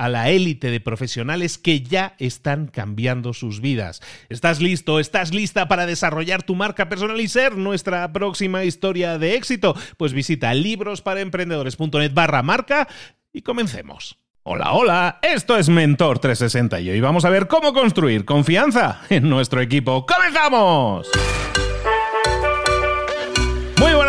a la élite de profesionales que ya están cambiando sus vidas. ¿Estás listo? ¿Estás lista para desarrollar tu marca personal y ser nuestra próxima historia de éxito? Pues visita librosparaemprendedores.net barra marca y comencemos. Hola, hola, esto es Mentor 360 y hoy vamos a ver cómo construir confianza en nuestro equipo. ¡Comenzamos!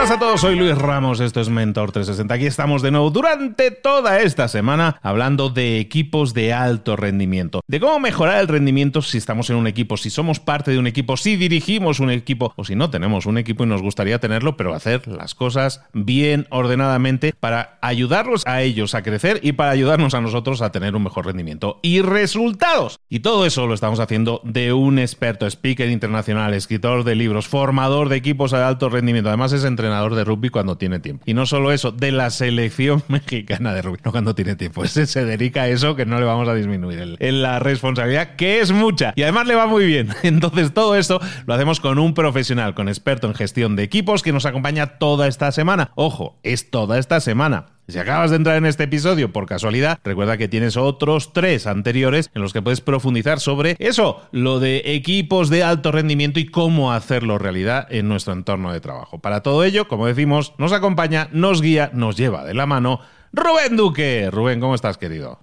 A todos, soy Luis Ramos, esto es Mentor 360. Aquí estamos de nuevo durante toda esta semana hablando de equipos de alto rendimiento, de cómo mejorar el rendimiento si estamos en un equipo, si somos parte de un equipo, si dirigimos un equipo o si no tenemos un equipo y nos gustaría tenerlo, pero hacer las cosas bien ordenadamente para ayudarlos a ellos a crecer y para ayudarnos a nosotros a tener un mejor rendimiento y resultados. Y todo eso lo estamos haciendo de un experto, speaker internacional, escritor de libros, formador de equipos de alto rendimiento, además es entrenador de rugby cuando tiene tiempo. Y no solo eso, de la selección mexicana de rugby, no cuando tiene tiempo. Ese se dedica a eso que no le vamos a disminuir en la responsabilidad, que es mucha. Y además le va muy bien. Entonces todo esto lo hacemos con un profesional, con experto en gestión de equipos que nos acompaña toda esta semana. Ojo, es toda esta semana. Si acabas de entrar en este episodio por casualidad, recuerda que tienes otros tres anteriores en los que puedes profundizar sobre eso, lo de equipos de alto rendimiento y cómo hacerlo realidad en nuestro entorno de trabajo. Para todo ello, como decimos, nos acompaña, nos guía, nos lleva de la mano Rubén Duque. Rubén, ¿cómo estás, querido?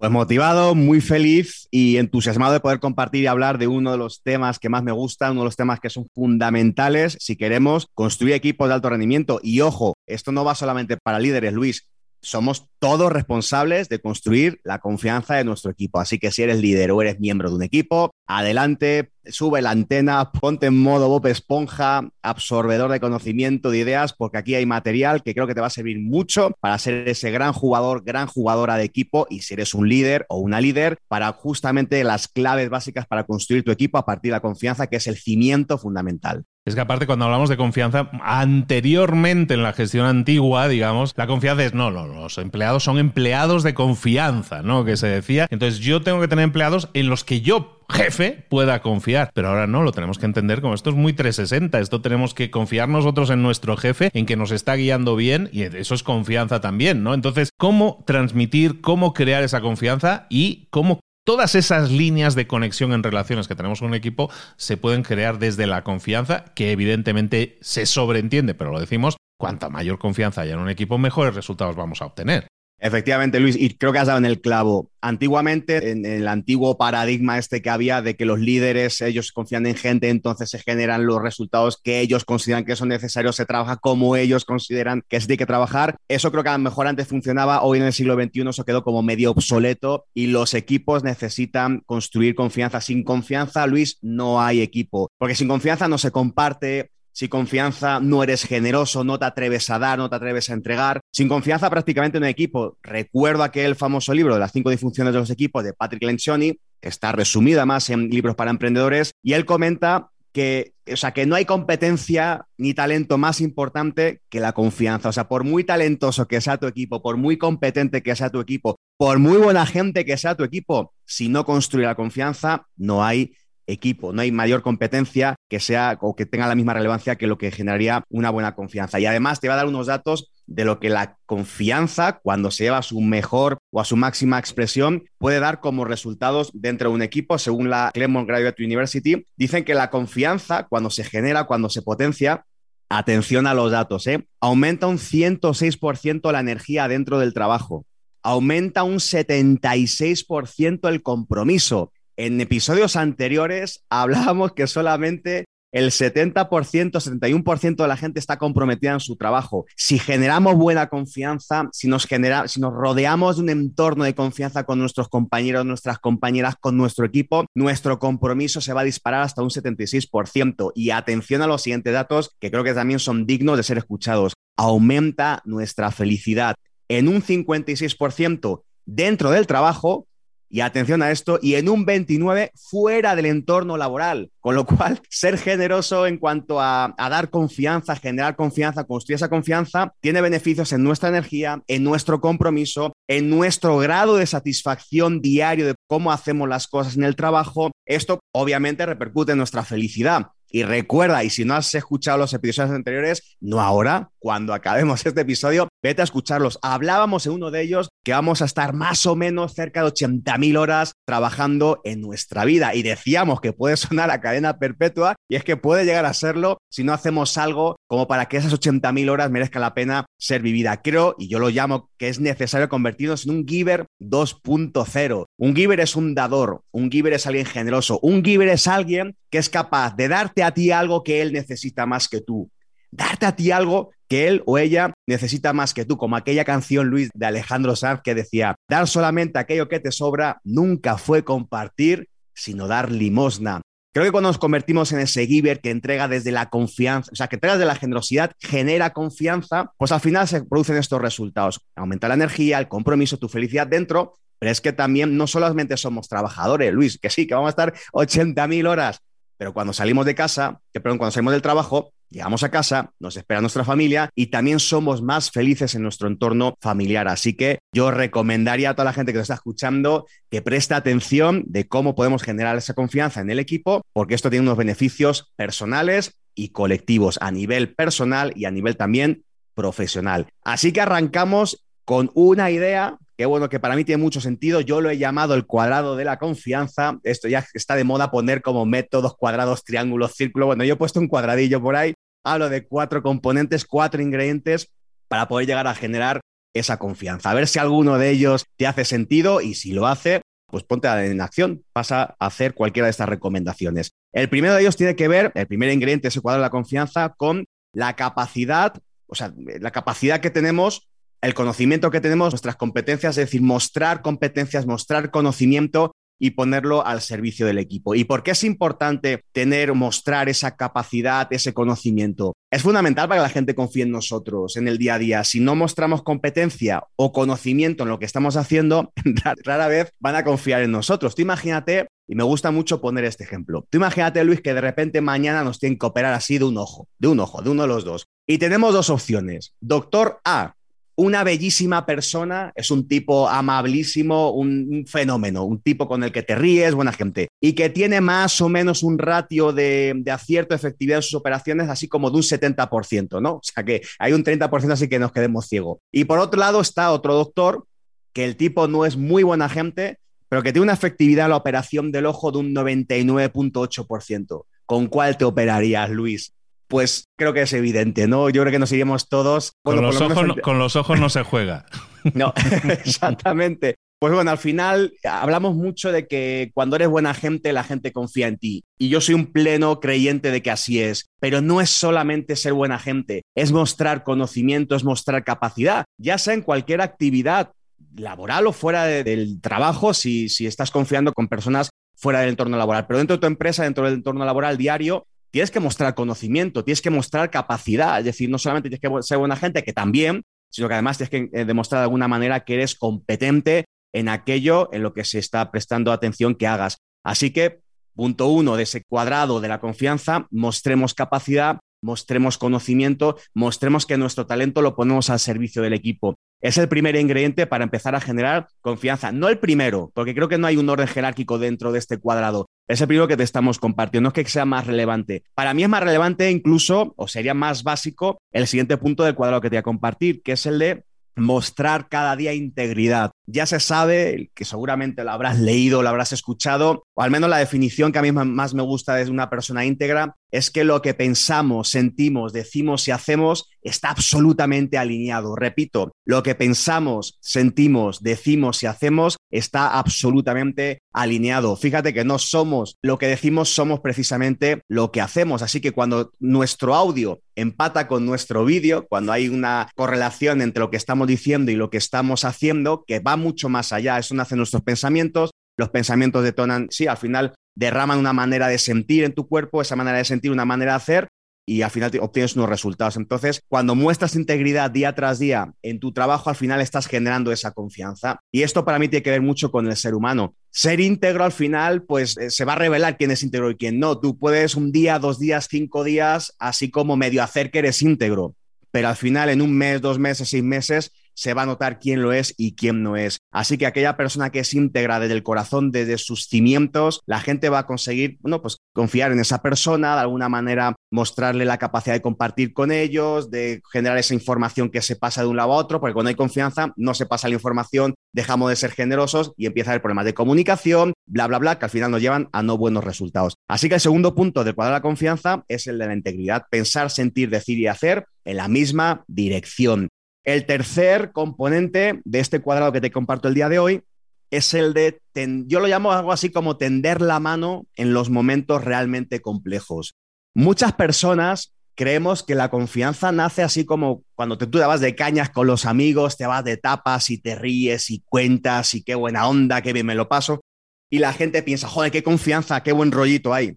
Pues motivado, muy feliz y entusiasmado de poder compartir y hablar de uno de los temas que más me gusta, uno de los temas que son fundamentales si queremos construir equipos de alto rendimiento. Y ojo, esto no va solamente para líderes, Luis. Somos todos responsables de construir la confianza de nuestro equipo. Así que si eres líder o eres miembro de un equipo, adelante, sube la antena, ponte en modo Bob Esponja, absorbedor de conocimiento, de ideas, porque aquí hay material que creo que te va a servir mucho para ser ese gran jugador, gran jugadora de equipo y si eres un líder o una líder, para justamente las claves básicas para construir tu equipo a partir de la confianza, que es el cimiento fundamental. Es que aparte cuando hablamos de confianza, anteriormente en la gestión antigua, digamos, la confianza es, no, no, los empleados son empleados de confianza, ¿no? Que se decía. Entonces yo tengo que tener empleados en los que yo jefe pueda confiar. Pero ahora no, lo tenemos que entender como esto es muy 360. Esto tenemos que confiar nosotros en nuestro jefe, en que nos está guiando bien y eso es confianza también, ¿no? Entonces, ¿cómo transmitir, cómo crear esa confianza y cómo Todas esas líneas de conexión en relaciones que tenemos con un equipo se pueden crear desde la confianza, que evidentemente se sobreentiende, pero lo decimos, cuanta mayor confianza haya en un equipo, mejores resultados vamos a obtener. Efectivamente, Luis, y creo que has dado en el clavo. Antiguamente, en, el antiguo paradigma este que había de que los líderes, ellos confían en gente, entonces se generan los resultados que ellos consideran que son necesarios, se trabaja como ellos consideran que se tiene que trabajar. Eso creo que a lo mejor antes funcionaba, hoy en el siglo XXI eso quedó como medio obsoleto y los equipos necesitan construir confianza. Sin confianza, Luis, no hay equipo, porque sin confianza no se comparte, sin confianza no eres generoso, no te atreves a dar, no te atreves a entregar. Sin confianza prácticamente en un equipo. Recuerdo aquel famoso libro de las cinco disfunciones de los equipos de Patrick Lencioni, está resumida más en libros para emprendedores, y él comenta que, o sea, que no hay competencia ni talento más importante que la confianza. O sea, por muy talentoso que sea tu equipo, por muy competente que sea tu equipo, por muy buena gente que sea tu equipo, si no construye la confianza, no hay equipo. No hay mayor competencia que sea o que tenga la misma relevancia que lo que generaría una buena confianza. Y además te va a dar unos datos de lo que la confianza, cuando se lleva a su mejor o a su máxima expresión, puede dar como resultados dentro de un equipo. Según la Claremont Graduate University, dicen que la confianza, cuando se genera, cuando se potencia, atención a los datos, ¿eh? aumenta un 106% la energía dentro del trabajo, aumenta un 76% el compromiso, en episodios anteriores hablábamos que solamente el 70%, 71% de la gente está comprometida en su trabajo. Si generamos buena confianza, si nos, genera, si nos rodeamos de un entorno de confianza con nuestros compañeros, nuestras compañeras, con nuestro equipo, nuestro compromiso se va a disparar hasta un 76%. Y atención a los siguientes datos que creo que también son dignos de ser escuchados. Aumenta nuestra felicidad en un 56% dentro del trabajo y atención a esto, y en un 29 fuera del entorno laboral. Con lo cual, ser generoso en cuanto a, dar confianza, generar confianza, construir esa confianza, tiene beneficios en nuestra energía, en nuestro compromiso, en nuestro grado de satisfacción diario de cómo hacemos las cosas en el trabajo. Esto obviamente repercute en nuestra felicidad. Y recuerda, y si no has escuchado los episodios anteriores, no ahora, cuando acabemos este episodio, vete a escucharlos. Hablábamos en uno de ellos que vamos a estar más o menos cerca de 80.000 horas trabajando en nuestra vida. Y decíamos que puede sonar a cadena perpetua, y es que puede llegar a serlo si no hacemos algo como para que esas 80.000 horas merezca la pena ser vivida. Creo, y yo lo llamo, que es necesario convertirnos en un giver 2.0. Un giver es un dador, un giver es alguien generoso, un giver es alguien que es capaz de darte a ti algo que él necesita más que tú. Darte a ti algo que él o ella necesita más que tú, como aquella canción, Luis, de Alejandro Sanz que decía, dar solamente aquello que te sobra nunca fue compartir, sino dar limosna. Creo que cuando nos convertimos en ese giver que entrega desde la confianza, o sea, que entrega desde la generosidad, genera confianza, pues al final se producen estos resultados. Aumenta la energía, el compromiso, tu felicidad dentro, pero es que también no solamente somos trabajadores, Luis, que sí, que vamos a estar 80.000 horas, pero cuando salimos de casa, que perdón, cuando salimos del trabajo, llegamos a casa, nos espera nuestra familia y también somos más felices en nuestro entorno familiar. Así que yo recomendaría a toda la gente que nos está escuchando que preste atención de cómo podemos generar esa confianza en el equipo, porque esto tiene unos beneficios personales y colectivos a nivel personal y a nivel también profesional. Así que arrancamos con una idea que bueno, que para mí tiene mucho sentido. Yo lo he llamado el cuadrado de la confianza. Esto ya está de moda poner como métodos cuadrados, triángulos, círculos. Bueno, yo he puesto un cuadradillo por ahí. Hablo de cuatro componentes, cuatro ingredientes para poder llegar a generar esa confianza. A ver si alguno de ellos te hace sentido y si lo hace, pues ponte en acción, pasa a hacer cualquiera de estas recomendaciones. El primero de ellos tiene que ver, el primer ingrediente de ese cuadrado de la confianza, con la capacidad, o sea, la capacidad que tenemos el conocimiento que tenemos, nuestras competencias, es decir, mostrar competencias, mostrar conocimiento y ponerlo al servicio del equipo. ¿Y por qué es importante tener, mostrar esa capacidad, ese conocimiento? Es fundamental para que la gente confíe en nosotros en el día a día. Si no mostramos competencia o conocimiento en lo que estamos haciendo, rara vez van a confiar en nosotros. Tú imagínate, y me gusta mucho poner este ejemplo, tú imagínate, Luis, que de repente mañana nos tienen que operar así de un ojo, de un ojo, de uno de los dos. Y tenemos dos opciones. Doctor A, una bellísima persona, es un tipo amabilísimo, un, fenómeno, un tipo con el que te ríes, buena gente, y que tiene más o menos un ratio de, de acierto, efectividad en sus operaciones, así como de un 70%, ¿no? O sea que hay un 30% así que nos quedemos ciegos. Y por otro lado está otro doctor, que el tipo no es muy buena gente, pero que tiene una efectividad en la operación del ojo de un 99.8%. ¿Con cuál te operarías, Luis? Pues creo que es evidente, ¿no? Yo creo que nos iríamos todos. con, los ojos, con los ojos no se juega. no, exactamente. Pues bueno, al final hablamos mucho de que cuando eres buena gente, la gente confía en ti. Y yo soy un pleno creyente de que así es. Pero no es solamente ser buena gente, es mostrar conocimiento, es mostrar capacidad, ya sea en cualquier actividad laboral o fuera del trabajo, si, si estás confiando con personas fuera del entorno laboral. Pero dentro de tu empresa, dentro del entorno laboral diario, tienes que mostrar conocimiento, tienes que mostrar capacidad, es decir, no solamente tienes que ser buena gente, que también, sino que además tienes que eh, demostrar de alguna manera que eres competente en aquello en lo que se está prestando atención que hagas. Así que punto uno de ese cuadrado de la confianza, mostremos capacidad, mostremos conocimiento, mostremos que nuestro talento lo ponemos al servicio del equipo. Es el primer ingrediente para empezar a generar confianza. No el primero, porque creo que no hay un orden jerárquico dentro de este cuadrado. Es el primero que te estamos compartiendo, no es que sea más relevante. Para mí es más relevante incluso, o sería más básico, el siguiente punto del cuadrado que te voy a compartir, que es el de mostrar cada día integridad. Ya se sabe, que seguramente lo habrás leído, lo habrás escuchado, o al menos la definición que a mí más me gusta de una persona íntegra, es que lo que pensamos, sentimos, decimos y hacemos está absolutamente alineado. Repito, lo que pensamos, sentimos, decimos y hacemos está absolutamente alineado. Fíjate que no somos lo que decimos, somos precisamente lo que hacemos. Así que cuando nuestro audio empata con nuestro vídeo, cuando hay una correlación entre lo que estamos diciendo y lo que estamos haciendo, que va mucho más allá, eso nace en nuestros pensamientos, los pensamientos detonan, sí, al final derraman una manera de sentir en tu cuerpo, esa manera de sentir, una manera de hacer, y al final obtienes unos resultados. Entonces, cuando muestras integridad día tras día en tu trabajo, al final estás generando esa confianza. Y esto para mí tiene que ver mucho con el ser humano. Ser íntegro al final, pues eh, se va a revelar quién es íntegro y quién no. Tú puedes un día, dos días, cinco días, así como medio hacer que eres íntegro. Pero al final, en un mes, dos meses, seis meses, se va a notar quién lo es y quién no es. Así que aquella persona que es íntegra desde el corazón, desde sus cimientos, la gente va a conseguir, bueno, pues confiar en esa persona, de alguna manera mostrarle la capacidad de compartir con ellos, de generar esa información que se pasa de un lado a otro, porque cuando hay confianza no se pasa la información, dejamos de ser generosos y empieza a haber problemas de comunicación, bla, bla, bla, que al final nos llevan a no buenos resultados. Así que el segundo punto del cuadro de la confianza es el de la integridad, pensar, sentir, decir y hacer en la misma dirección. El tercer componente de este cuadrado que te comparto el día de hoy es el de, yo lo llamo algo así como tender la mano en los momentos realmente complejos. Muchas personas creemos que la confianza nace así como cuando te, tú te vas de cañas con los amigos, te vas de tapas y te ríes y cuentas y qué buena onda, qué bien me lo paso. Y la gente piensa, joder, qué confianza, qué buen rollito hay.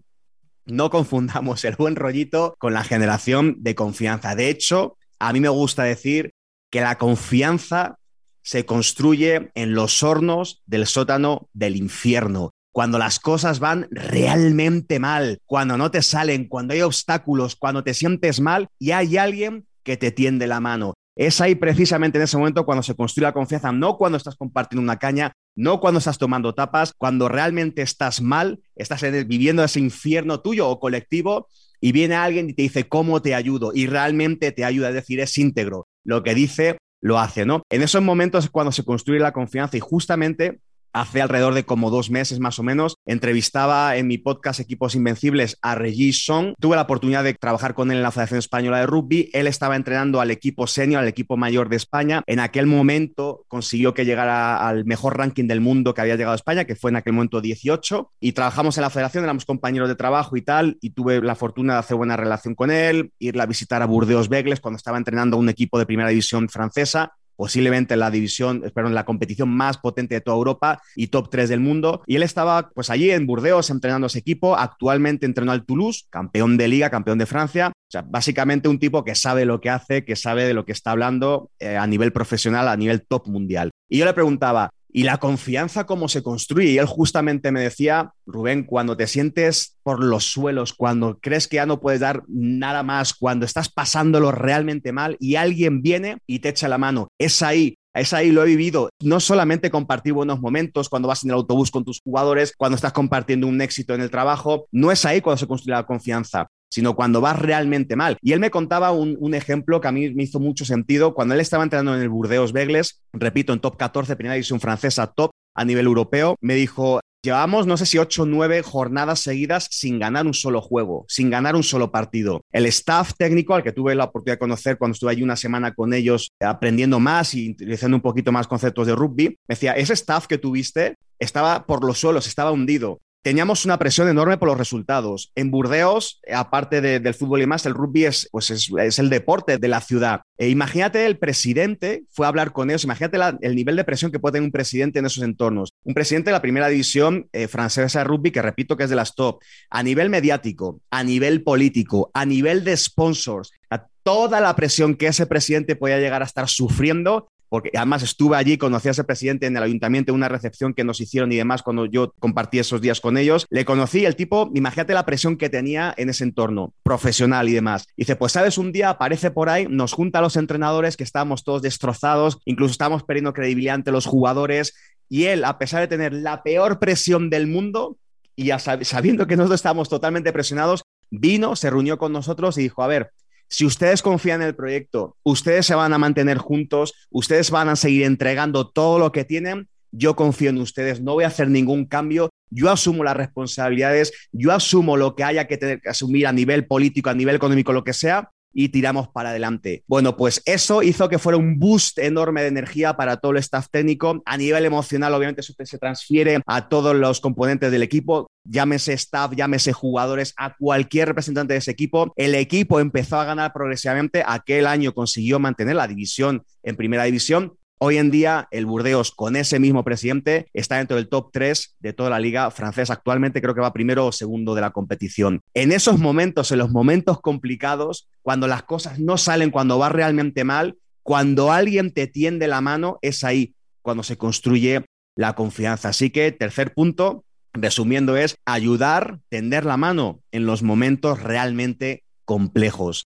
No confundamos el buen rollito con la generación de confianza. De hecho, a mí me gusta decir que la confianza se construye en los hornos del sótano del infierno. Cuando las cosas van realmente mal, cuando no te salen, cuando hay obstáculos, cuando te sientes mal y hay alguien que te tiende la mano. Es ahí precisamente en ese momento cuando se construye la confianza, no cuando estás compartiendo una caña, no cuando estás tomando tapas, cuando realmente estás mal, estás viviendo ese infierno tuyo o colectivo y viene alguien y te dice, ¿cómo te ayudo? Y realmente te ayuda, es decir, es íntegro. Lo que dice, lo hace, ¿no? En esos momentos es cuando se construye la confianza y justamente hace alrededor de como dos meses más o menos, entrevistaba en mi podcast Equipos Invencibles a Regis Song. Tuve la oportunidad de trabajar con él en la Federación Española de Rugby. Él estaba entrenando al equipo senior, al equipo mayor de España. En aquel momento consiguió que llegara al mejor ranking del mundo que había llegado a España, que fue en aquel momento 18. Y trabajamos en la federación, éramos compañeros de trabajo y tal. Y tuve la fortuna de hacer buena relación con él, irle a visitar a Burdeos Begles cuando estaba entrenando a un equipo de primera división francesa posiblemente la división, espero, en la competición más potente de toda Europa y top 3 del mundo. Y él estaba pues allí en Burdeos entrenando ese equipo, actualmente entrenó al Toulouse, campeón de liga, campeón de Francia. O sea, básicamente un tipo que sabe lo que hace, que sabe de lo que está hablando eh, a nivel profesional, a nivel top mundial. Y yo le preguntaba, ¿Y la confianza cómo se construye? Y él justamente me decía, Rubén, cuando te sientes por los suelos, cuando crees que ya no puedes dar nada más, cuando estás pasándolo realmente mal y alguien viene y te echa la mano, es ahí es ahí, lo he vivido. No solamente compartir buenos momentos cuando vas en el autobús con tus jugadores, cuando estás compartiendo un éxito en el trabajo, no es ahí cuando se construye la confianza sino cuando vas realmente mal. Y él me contaba un, ejemplo que a mí me hizo mucho sentido. Cuando él estaba entrenando en el Burdeos Begles, repito, en top 14, primera división francesa, top a nivel europeo, me dijo, Llevamos, no sé si ocho o nueve jornadas seguidas sin ganar un solo juego, sin ganar un solo partido. El staff técnico, al que tuve la oportunidad de conocer cuando estuve allí una semana con ellos, aprendiendo más y utilizando un poquito más conceptos de rugby, me decía, ese staff que tuviste estaba por los suelos, estaba hundido teníamos una presión enorme por los resultados. En Burdeos, aparte del fútbol y más, el rugby es, pues es, el deporte de la ciudad. E imagínate el presidente, fue a hablar con ellos, imagínate el nivel de presión que puede tener un presidente en esos entornos. Un presidente de la primera división eh, francesa de rugby, que repito que es de las top, a nivel mediático, a nivel político, a nivel de sponsors, a toda la presión que ese presidente podía llegar a estar sufriendo porque además estuve allí, conocí a ese presidente en el ayuntamiento, en una recepción que nos hicieron y demás cuando yo compartí esos días con ellos. Le conocí, el tipo, imagínate la presión que tenía en ese entorno profesional y demás. Dice, pues sabes, un día aparece por ahí, nos junta a los entrenadores que estábamos todos destrozados, incluso estábamos perdiendo credibilidad ante los jugadores y él, a pesar de tener la peor presión del mundo y sabiendo que nosotros estábamos totalmente presionados, vino, se reunió con nosotros y dijo, a ver, si ustedes confían en el proyecto, ustedes se van a mantener juntos, ustedes van a seguir entregando todo lo que tienen, yo confío en ustedes, no voy a hacer ningún cambio, yo asumo las responsabilidades, yo asumo lo que haya que, tener que asumir a nivel político, a nivel económico, lo que sea, y tiramos para adelante. Bueno, pues eso hizo que fuera un boost enorme de energía para todo el staff técnico. A nivel emocional, obviamente, eso se transfiere a todos los componentes del equipo, llámese staff, llámese jugadores, a cualquier representante de ese equipo. El equipo empezó a ganar progresivamente. Aquel año consiguió mantener la división en primera división Hoy en día, el Burdeos, con ese mismo presidente, está dentro del top 3 de toda la liga francesa. Actualmente creo que va primero o segundo de la competición. En esos momentos, en los momentos complicados, cuando las cosas no salen, cuando va realmente mal, cuando alguien te tiende la mano, es ahí cuando se construye la confianza. Así que, tercer punto, resumiendo, es ayudar, tender la mano en los momentos realmente complejos.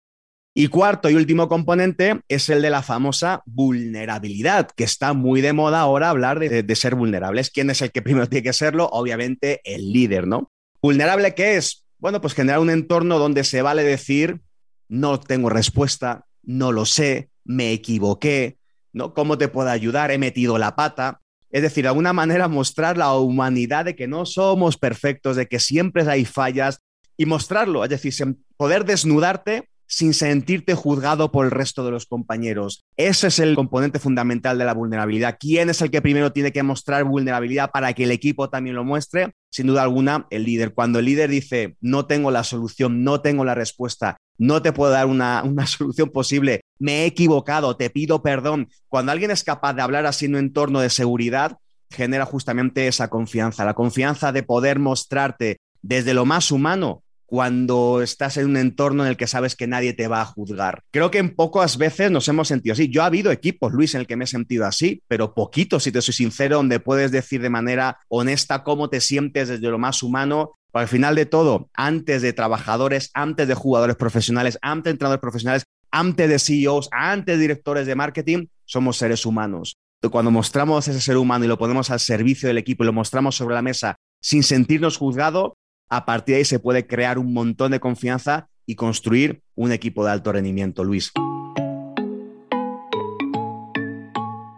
Y cuarto y último componente es el de la famosa vulnerabilidad, que está muy de moda ahora hablar de, ser vulnerables. ¿Quién es el que primero tiene que serlo? Obviamente el líder, ¿no? ¿Vulnerable qué es? Bueno, pues generar un entorno donde se vale decir, no tengo respuesta, no lo sé, me equivoqué, ¿no? ¿Cómo te puedo ayudar? He metido la pata. Es decir, de alguna manera mostrar la humanidad de que no somos perfectos, de que siempre hay fallas y mostrarlo, es decir, poder desnudarte sin sentirte juzgado por el resto de los compañeros. Ese es el componente fundamental de la vulnerabilidad. ¿Quién es el que primero tiene que mostrar vulnerabilidad para que el equipo también lo muestre? Sin duda alguna, el líder. Cuando el líder dice, no tengo la solución, no tengo la respuesta, no te puedo dar una, solución posible, me he equivocado, te pido perdón. Cuando alguien es capaz de hablar así en un entorno de seguridad, genera justamente esa confianza, la confianza de poder mostrarte desde lo más humano cuando estás en un entorno en el que sabes que nadie te va a juzgar. Creo que en pocas veces nos hemos sentido así. Yo ha habido equipos, Luis, en el que me he sentido así, pero poquito, si te soy sincero, donde puedes decir de manera honesta cómo te sientes desde lo más humano. Al final de todo, antes de trabajadores, antes de jugadores profesionales, antes de entrenadores profesionales, antes de CEOs, antes de directores de marketing, somos seres humanos. Cuando mostramos ese ser humano y lo ponemos al servicio del equipo y lo mostramos sobre la mesa sin sentirnos juzgados, a partir de ahí se puede crear un montón de confianza y construir un equipo de alto rendimiento, Luis.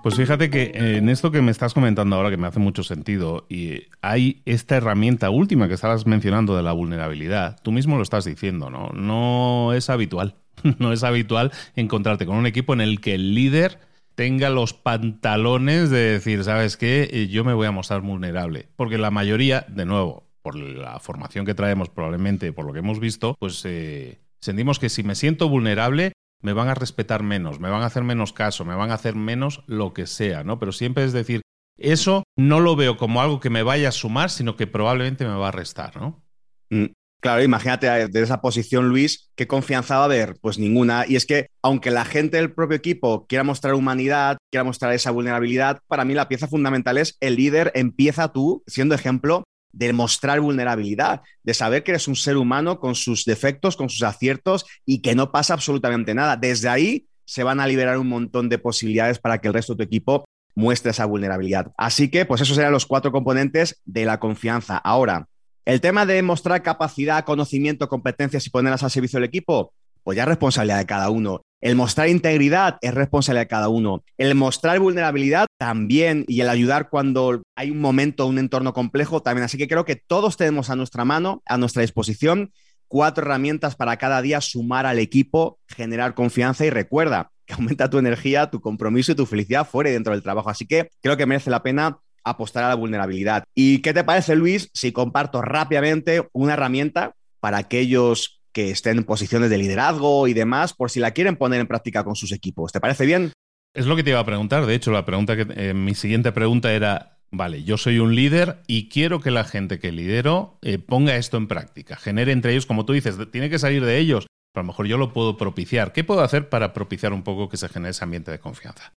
Pues fíjate que en esto que me estás comentando ahora, que me hace mucho sentido, y hay esta herramienta última que estabas mencionando de la vulnerabilidad, tú mismo lo estás diciendo, ¿no? No es habitual, no es habitual encontrarte con un equipo en el que el líder tenga los pantalones de decir, ¿sabes qué? Eh, yo me voy a mostrar vulnerable. Porque la mayoría, de nuevo, por la formación que traemos, probablemente por lo que hemos visto, pues eh, sentimos que si me siento vulnerable, me van a respetar menos, me van a hacer menos caso, me van a hacer menos lo que sea, ¿no? Pero siempre es decir, eso no lo veo como algo que me vaya a sumar, sino que probablemente me va a restar, ¿no? Mm, claro, imagínate eh, de esa posición, Luis, ¿qué confianza va a haber? Pues ninguna. Y es que, aunque la gente del propio equipo quiera mostrar humanidad, quiera mostrar esa vulnerabilidad, para mí la pieza fundamental es el líder empieza tú, siendo ejemplo, de mostrar vulnerabilidad, de saber que eres un ser humano con sus defectos, con sus aciertos y que no pasa absolutamente nada. Desde ahí se van a liberar un montón de posibilidades para que el resto de tu equipo muestre esa vulnerabilidad. Así que, pues esos serían los cuatro componentes de la confianza. Ahora, el tema de mostrar capacidad, conocimiento, competencias y ponerlas al servicio del equipo, pues ya es responsabilidad de cada uno. El mostrar integridad es responsabilidad de cada uno. El mostrar vulnerabilidad también y el ayudar cuando hay un momento, un entorno complejo también. Así que creo que todos tenemos a nuestra mano, a nuestra disposición, cuatro herramientas para cada día sumar al equipo, generar confianza y recuerda que aumenta tu energía, tu compromiso y tu felicidad fuera y dentro del trabajo. Así que creo que merece la pena apostar a la vulnerabilidad. ¿Y qué te parece, Luis, si comparto rápidamente una herramienta para aquellos que estén en posiciones de liderazgo y demás, por si la quieren poner en práctica con sus equipos. ¿Te parece bien? Es lo que te iba a preguntar. De hecho, la pregunta que eh, mi siguiente pregunta era: vale, yo soy un líder y quiero que la gente que lidero eh, ponga esto en práctica, genere entre ellos, como tú dices, tiene que salir de ellos. Pero a lo mejor yo lo puedo propiciar. ¿Qué puedo hacer para propiciar un poco que se genere ese ambiente de confianza?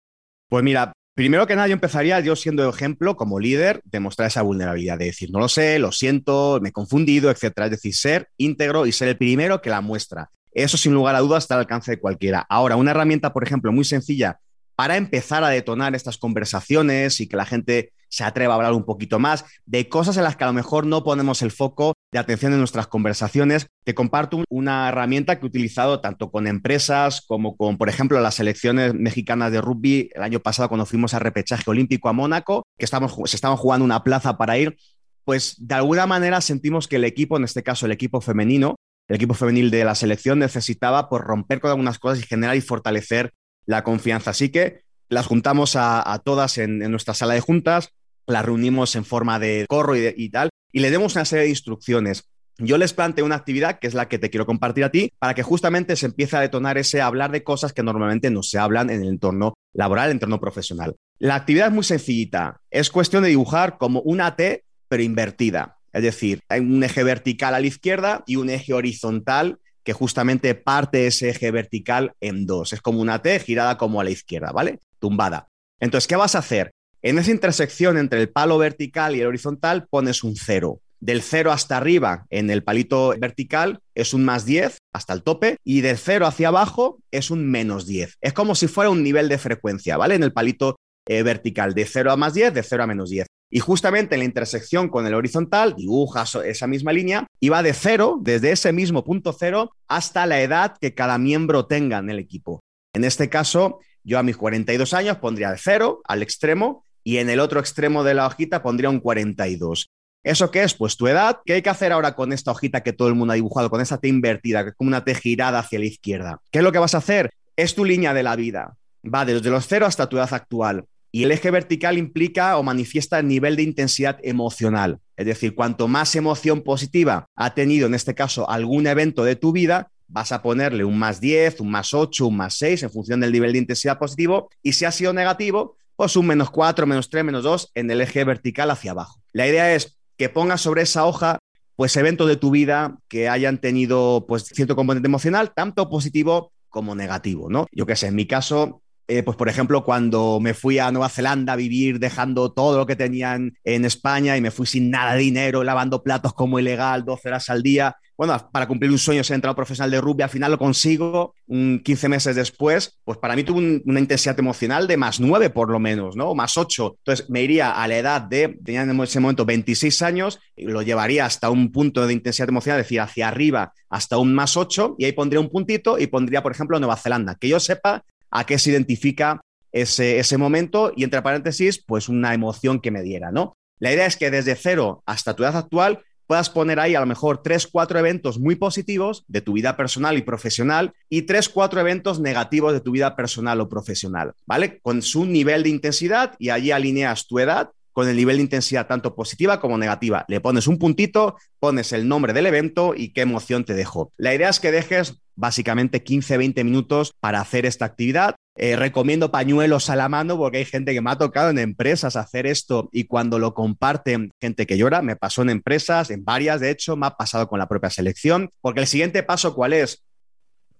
Pues mira, Primero que nada, yo empezaría yo siendo ejemplo como líder de mostrar esa vulnerabilidad, de decir, no lo sé, lo siento, me he confundido, etcétera. Es decir, ser íntegro y ser el primero que la muestra. Eso sin lugar a dudas está al alcance de cualquiera. Ahora, una herramienta, por ejemplo, muy sencilla para empezar a detonar estas conversaciones y que la gente se atreva a hablar un poquito más de cosas en las que a lo mejor no ponemos el foco de atención en nuestras conversaciones. Te comparto una herramienta que he utilizado tanto con empresas como con, por ejemplo, las selecciones mexicanas de rugby el año pasado cuando fuimos a repechaje olímpico a Mónaco, que estamos, se estaban jugando una plaza para ir. Pues de alguna manera sentimos que el equipo, en este caso el equipo femenino, el equipo femenil de la selección necesitaba por romper con algunas cosas y generar y fortalecer la confianza. Así que las juntamos a, todas en, nuestra sala de juntas, las reunimos en forma de corro y, tal, y le demos una serie de instrucciones. Yo les planteo una actividad que es la que te quiero compartir a ti para que justamente se empiece a detonar ese hablar de cosas que normalmente no se hablan en el entorno laboral, el entorno profesional. La actividad es muy sencillita. Es cuestión de dibujar como una T, pero invertida. Es decir, hay un eje vertical a la izquierda y un eje horizontal que justamente parte ese eje vertical en dos. Es como una T girada como a la izquierda, ¿vale? Tumbada. Entonces, ¿qué vas a hacer? En esa intersección entre el palo vertical y el horizontal pones un cero. Del cero hasta arriba en el palito vertical es un más 10 hasta el tope y del cero hacia abajo es un menos 10. Es como si fuera un nivel de frecuencia, ¿vale? En el palito eh, vertical, de 0 a más 10, de 0 a menos 10. Y justamente en la intersección con el horizontal dibujas esa misma línea y va de cero, desde ese mismo punto cero, hasta la edad que cada miembro tenga en el equipo. En este caso, yo a mis 42 años pondría de cero al extremo y en el otro extremo de la hojita pondría un 42. ¿Eso qué es? Pues tu edad. ¿Qué hay que hacer ahora con esta hojita que todo el mundo ha dibujado, con esa T invertida, que es como una T girada hacia la izquierda? ¿Qué es lo que vas a hacer? Es tu línea de la vida. Va desde los cero hasta tu edad actual. Y el eje vertical implica o manifiesta el nivel de intensidad emocional. Es decir, cuanto más emoción positiva ha tenido, en este caso, algún evento de tu vida, vas a ponerle un más 10, un más 8, un más 6 en función del nivel de intensidad positivo. Y si ha sido negativo, pues un menos 4, menos 3, menos 2 en el eje vertical hacia abajo. La idea es que pongas sobre esa hoja pues eventos de tu vida que hayan tenido pues cierto componente emocional, tanto positivo como negativo, ¿no? Yo qué sé, en mi caso, eh, pues por ejemplo, cuando me fui a Nueva Zelanda a vivir dejando todo lo que tenían en España y me fui sin nada de dinero, lavando platos como ilegal, 12 horas al día. Bueno, para cumplir un sueño ser entrado profesional de rugby, al final lo consigo un 15 meses después, pues para mí tuvo una intensidad emocional de más 9 por lo menos, ¿no? Más 8. Entonces me iría a la edad de, tenía en ese momento 26 años, y lo llevaría hasta un punto de intensidad emocional, es decir, hacia arriba hasta un más 8, y ahí pondría un puntito y pondría, por ejemplo, Nueva Zelanda. Que yo sepa a qué se identifica ese, ese momento y entre paréntesis, pues una emoción que me diera, ¿no? La idea es que desde cero hasta tu edad actual puedas poner ahí a lo mejor tres, cuatro eventos muy positivos de tu vida personal y profesional y tres, cuatro eventos negativos de tu vida personal o profesional, ¿vale? Con su nivel de intensidad y allí alineas tu edad con el nivel de intensidad tanto positiva como negativa. Le pones un puntito, pones el nombre del evento y qué emoción te dejó. La idea es que dejes básicamente 15-20 minutos para hacer esta actividad. Eh, recomiendo pañuelos a la mano porque hay gente que me ha tocado en empresas hacer esto y cuando lo comparten, gente que llora, me pasó en empresas, en varias, de hecho, me ha pasado con la propia selección, porque el siguiente paso, ¿cuál es?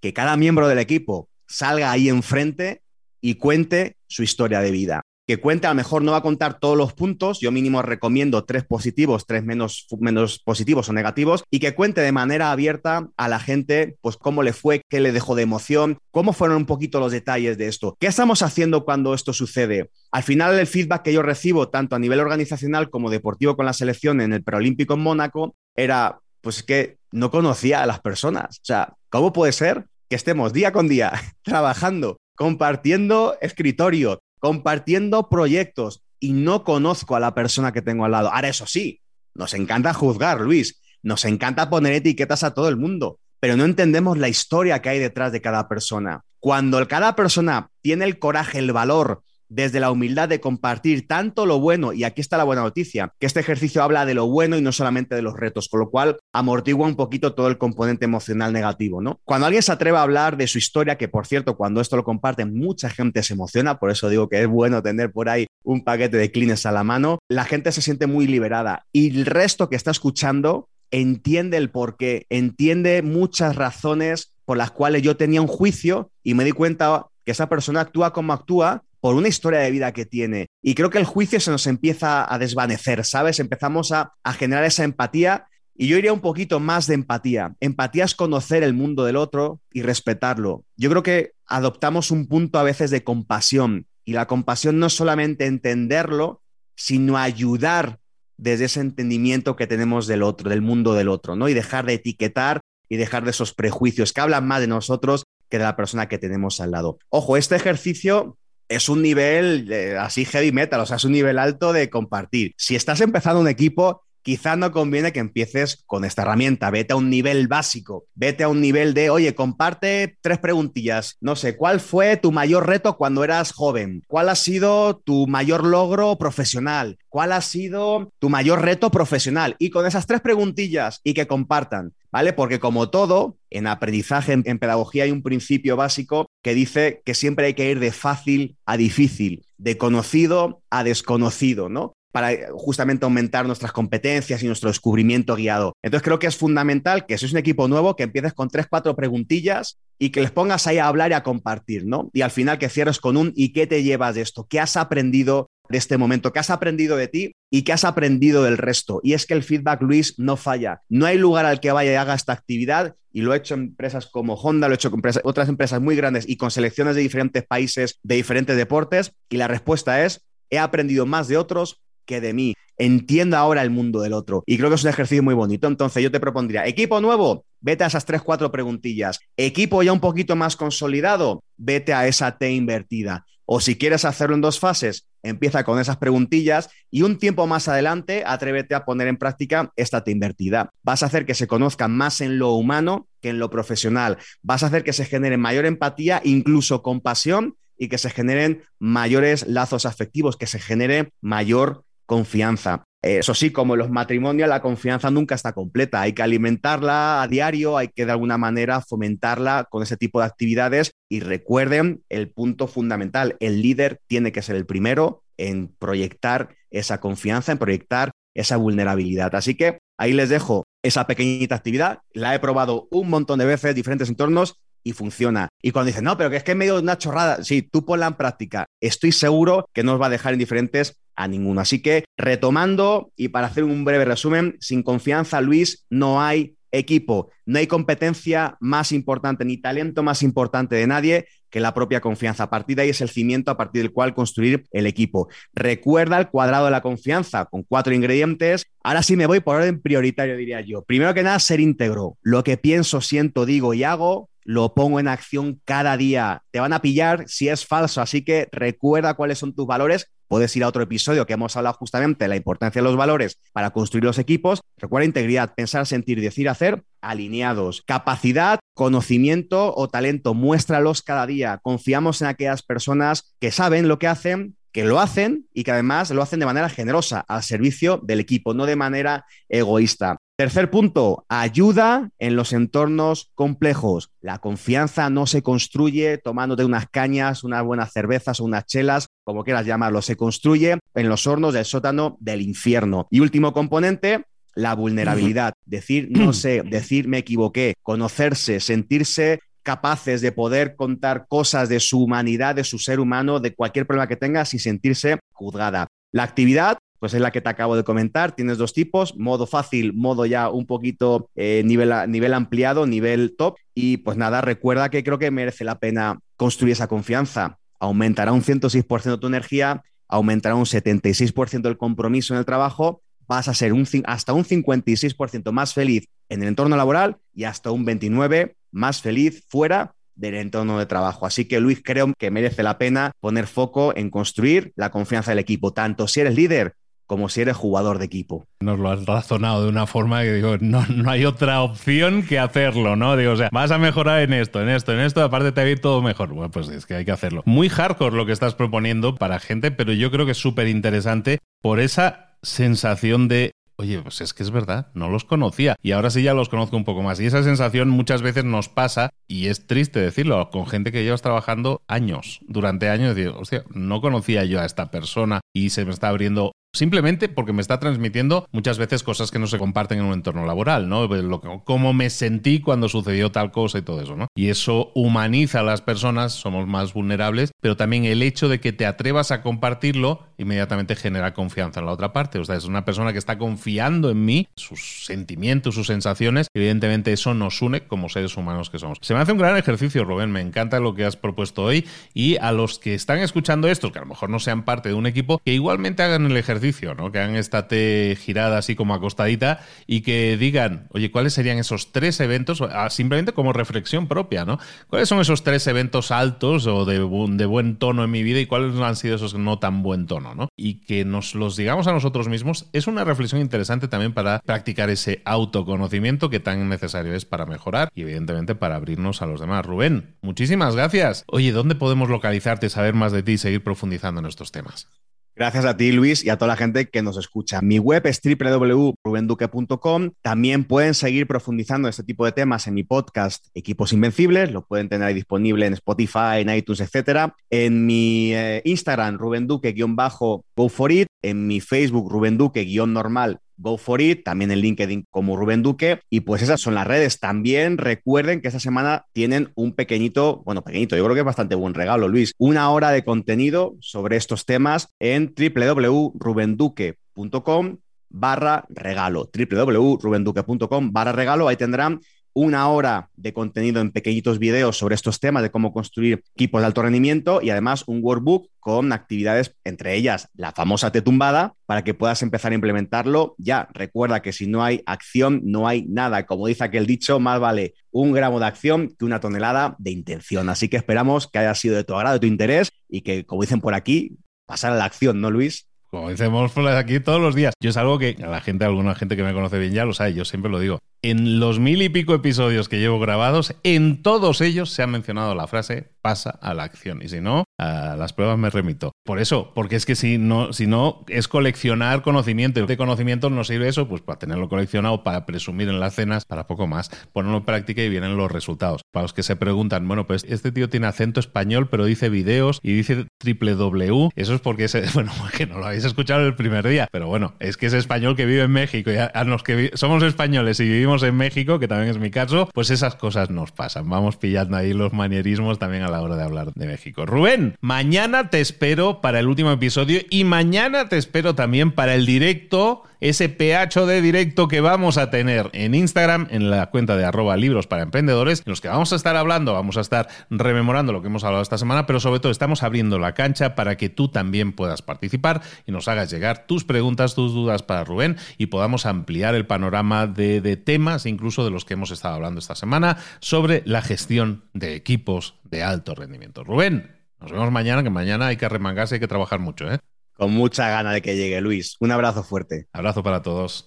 Que cada miembro del equipo salga ahí enfrente y cuente su historia de vida que cuente, a lo mejor no va a contar todos los puntos, yo mínimo recomiendo tres positivos, tres menos, menos positivos o negativos, y que cuente de manera abierta a la gente, pues cómo le fue, qué le dejó de emoción, cómo fueron un poquito los detalles de esto, qué estamos haciendo cuando esto sucede. Al final, el feedback que yo recibo, tanto a nivel organizacional como deportivo con la selección en el preolímpico en Mónaco, era, pues que no conocía a las personas. O sea, ¿cómo puede ser que estemos día con día trabajando compartiendo escritorio, compartiendo proyectos y no conozco a la persona que tengo al lado. Ahora, eso sí, nos encanta juzgar, Luis, nos encanta poner etiquetas a todo el mundo, pero no entendemos la historia que hay detrás de cada persona. Cuando cada persona tiene el coraje, el valor desde la humildad de compartir tanto lo bueno, y aquí está la buena noticia, que este ejercicio habla de lo bueno y no solamente de los retos, con lo cual amortigua un poquito todo el componente emocional negativo, ¿no? Cuando alguien se atreve a hablar de su historia, que por cierto, cuando esto lo comparten, mucha gente se emociona, por eso digo que es bueno tener por ahí un paquete de clines a la mano, la gente se siente muy liberada y el resto que está escuchando entiende el porqué, entiende muchas razones por las cuales yo tenía un juicio y me di cuenta que esa persona actúa como actúa por una historia de vida que tiene. Y creo que el juicio se nos empieza a desvanecer, ¿sabes? Empezamos a, a generar esa empatía y yo iría un poquito más de empatía. Empatía es conocer el mundo del otro y respetarlo. Yo creo que adoptamos un punto a veces de compasión y la compasión no es solamente entenderlo, sino ayudar desde ese entendimiento que tenemos del otro, del mundo del otro, ¿no? Y dejar de etiquetar y dejar de esos prejuicios que hablan más de nosotros que de la persona que tenemos al lado. Ojo, este ejercicio es un nivel eh, así heavy metal, o sea, es un nivel alto de compartir. Si estás empezando un equipo, quizás no conviene que empieces con esta herramienta. Vete a un nivel básico, vete a un nivel de, oye, comparte tres preguntillas. No sé, ¿cuál fue tu mayor reto cuando eras joven? ¿Cuál ha sido tu mayor logro profesional? ¿Cuál ha sido tu mayor reto profesional? Y con esas tres preguntillas y que compartan. ¿Vale? Porque como todo, en aprendizaje, en, en, pedagogía hay un principio básico que dice que siempre hay que ir de fácil a difícil, de conocido a desconocido, ¿no? Para justamente aumentar nuestras competencias y nuestro descubrimiento guiado. Entonces creo que es fundamental que si es un equipo nuevo, que empieces con tres, cuatro preguntillas y que les pongas ahí a hablar y a compartir, ¿no? Y al final que cierres con un ¿y qué te llevas de esto? ¿Qué has aprendido de este momento? ¿Qué has aprendido de ti y qué has aprendido del resto? Y es que el feedback, Luis, no falla. No hay lugar al que vaya y haga esta actividad y lo he hecho en empresas como Honda, lo he hecho con otras empresas muy grandes y con selecciones de diferentes países, de diferentes deportes y la respuesta es he aprendido más de otros que de mí. Entienda ahora el mundo del otro. Y creo que es un ejercicio muy bonito. Entonces yo te propondría, equipo nuevo, vete a esas tres, cuatro preguntillas. Equipo ya un poquito más consolidado, vete a esa T invertida. O si quieres hacerlo en dos fases, empieza con esas preguntillas y un tiempo más adelante atrévete a poner en práctica esta T invertida. Vas a hacer que se conozca más en lo humano que en lo profesional. Vas a hacer que se genere mayor empatía, incluso compasión y que se generen mayores lazos afectivos, que se genere mayor confianza. Eso sí, como en los matrimonios, la confianza nunca está completa. Hay que alimentarla a diario, hay que de alguna manera fomentarla con ese tipo de actividades. Y recuerden el punto fundamental, el líder tiene que ser el primero en proyectar esa confianza, en proyectar esa vulnerabilidad. Así que ahí les dejo esa pequeñita actividad. La he probado un montón de veces, diferentes entornos, y funciona. Y cuando dicen, no, pero que es que es medio una chorrada, sí, tú ponla en práctica. Estoy seguro que no os va a dejar indiferentes a ninguno. Así que retomando y para hacer un breve resumen, sin confianza, Luis, no hay equipo, no hay competencia más importante ni talento más importante de nadie que la propia confianza. A partir de ahí es el cimiento a partir del cual construir el equipo. Recuerda el cuadrado de la confianza con cuatro ingredientes. Ahora sí me voy por orden prioritario, diría yo. Primero que nada, ser íntegro. Lo que pienso, siento, digo y hago lo pongo en acción cada día. Te van a pillar si es falso, así que recuerda cuáles son tus valores. Puedes ir a otro episodio que hemos hablado justamente de la importancia de los valores para construir los equipos. Recuerda integridad, pensar, sentir, decir, hacer, alineados. Capacidad, conocimiento o talento, muéstralos cada día. Confiamos en aquellas personas que saben lo que hacen, que lo hacen y que además lo hacen de manera generosa, al servicio del equipo, no de manera egoísta. Tercer punto, ayuda en los entornos complejos. La confianza no se construye tomándote unas cañas, unas buenas cervezas o unas chelas, como quieras llamarlo, se construye en los hornos del sótano del infierno. Y último componente, la vulnerabilidad. Decir no sé, decir me equivoqué, conocerse, sentirse capaces de poder contar cosas de su humanidad, de su ser humano, de cualquier problema que tengas y sentirse juzgada. La actividad pues es la que te acabo de comentar. Tienes dos tipos, modo fácil, modo ya un poquito eh, nivel, nivel ampliado, nivel top. Y pues nada, recuerda que creo que merece la pena construir esa confianza. Aumentará un 106% tu energía, aumentará un 76% el compromiso en el trabajo, vas a ser un, hasta un 56% más feliz en el entorno laboral y hasta un 29% más feliz fuera del entorno de trabajo. Así que Luis, creo que merece la pena poner foco en construir la confianza del equipo, tanto si eres líder como si eres jugador de equipo. Nos lo has razonado de una forma que digo, no, no hay otra opción que hacerlo, ¿no? Digo, o sea, vas a mejorar en esto, en esto, en esto, aparte te va a ir todo mejor. Bueno, pues es que hay que hacerlo. Muy hardcore lo que estás proponiendo para gente, pero yo creo que es súper interesante por esa sensación de oye, pues es que es verdad, no los conocía y ahora sí ya los conozco un poco más. Y esa sensación muchas veces nos pasa, y es triste decirlo, con gente que llevas trabajando años, durante años, decir, hostia, no conocía yo a esta persona y se me está abriendo simplemente porque me está transmitiendo muchas veces cosas que no se comparten en un entorno laboral, ¿no? Pues lo cómo me sentí cuando sucedió tal cosa y todo eso, ¿no? Y eso humaniza a las personas, somos más vulnerables, pero también el hecho de que te atrevas a compartirlo inmediatamente genera confianza en la otra parte. O sea, es una persona que está confiando en mí, sus sentimientos, sus sensaciones, evidentemente eso nos une como seres humanos que somos. Se me hace un gran ejercicio, Rubén, me encanta lo que has propuesto hoy y a los que están escuchando esto, que a lo mejor no sean parte de un equipo, que igualmente hagan el ejercicio, Que hagan esta T girada así como acostadita y que digan, oye, ¿cuáles serían esos tres eventos? Ah, simplemente como reflexión propia, ¿no? ¿Cuáles son esos tres eventos altos o de, de buen tono en mi vida y cuáles han sido esos no tan buen tono, ¿no? Y que nos los digamos a nosotros mismos es una reflexión interesante también para practicar ese autoconocimiento que tan necesario es para mejorar y evidentemente para abrirnos a los demás. Rubén, muchísimas gracias. Oye, ¿dónde podemos localizarte, saber más de ti y seguir profundizando en estos temas? Gracias a ti, Luis, y a toda la gente que nos escucha. Mi web es www.rubenduque.com. También pueden seguir profundizando en este tipo de temas en mi podcast Equipos Invencibles. Lo pueden tener disponible en Spotify, en iTunes, etc. En mi eh, Instagram, rubenduque-go for it. En mi Facebook, rubenduque-normal Go for It, también en LinkedIn como Rubén Duque. Y pues esas son las redes. También recuerden que esta semana tienen un pequeñito, bueno, pequeñito, yo creo que es bastante buen regalo, Luis, una hora de contenido sobre estos temas en www.rubenduque.com barra regalo, www.rubenduque.com barra regalo. Ahí tendrán una hora de contenido en pequeñitos videos sobre estos temas de cómo construir equipos de alto rendimiento y además un workbook con actividades, entre ellas la famosa tetumbada, para que puedas empezar a implementarlo ya. Recuerda que si no hay acción, no hay nada. Como dice aquel dicho, más vale un gramo de acción que una tonelada de intención. Así que esperamos que haya sido de tu agrado, de tu interés y que, como dicen por aquí, pasar a la acción, ¿no, Luis? Como decimos aquí todos los días. Yo es algo que a la gente, alguna gente que me conoce bien ya lo sabe, yo siempre lo digo en los mil y pico episodios que llevo grabados, en todos ellos se ha mencionado la frase pasa a la acción. Y si no, a las pruebas me remito. Por eso, porque es que si no, si no es coleccionar conocimiento. De conocimiento nos sirve eso, pues para tenerlo coleccionado, para presumir en las cenas, para poco más. Ponerlo en práctica y vienen los resultados. Para los que se preguntan, bueno, pues este tío tiene acento español, pero dice videos y dice triple W. Eso es porque es, bueno, que no lo habéis escuchado el primer día. Pero bueno, es que es español que vive en México. Y a los que somos españoles y vivimos en México, que también es mi caso, pues esas cosas nos pasan. Vamos pillando ahí los manierismos también a la hora de hablar de México. Rubén, mañana te espero para el último episodio y mañana te espero también para el directo ese PH de directo que vamos a tener en Instagram, en la cuenta de arroba libros para emprendedores, en los que vamos a estar hablando, vamos a estar rememorando lo que hemos hablado esta semana, pero sobre todo estamos abriendo la cancha para que tú también puedas participar y nos hagas llegar tus preguntas, tus dudas para Rubén y podamos ampliar el panorama de, temas, incluso de los que hemos estado hablando esta semana, sobre la gestión de equipos de alto rendimiento. Rubén, nos vemos mañana, que mañana hay que remangarse, hay que trabajar mucho, ¿eh? Con mucha gana de que llegue, Luis. Un abrazo fuerte. Abrazo para todos.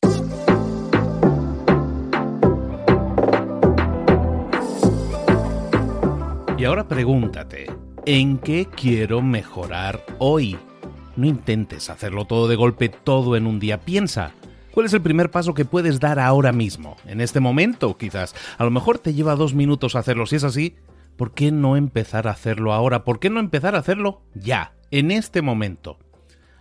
Y ahora pregúntate, ¿en qué quiero mejorar hoy? No intentes hacerlo todo de golpe, todo en un día. Piensa, ¿cuál es el primer paso que puedes dar ahora mismo? En este momento, quizás. A lo mejor te lleva dos minutos hacerlo. Si es así, ¿por qué no empezar a hacerlo ahora? ¿Por qué no empezar a hacerlo ya, en este momento?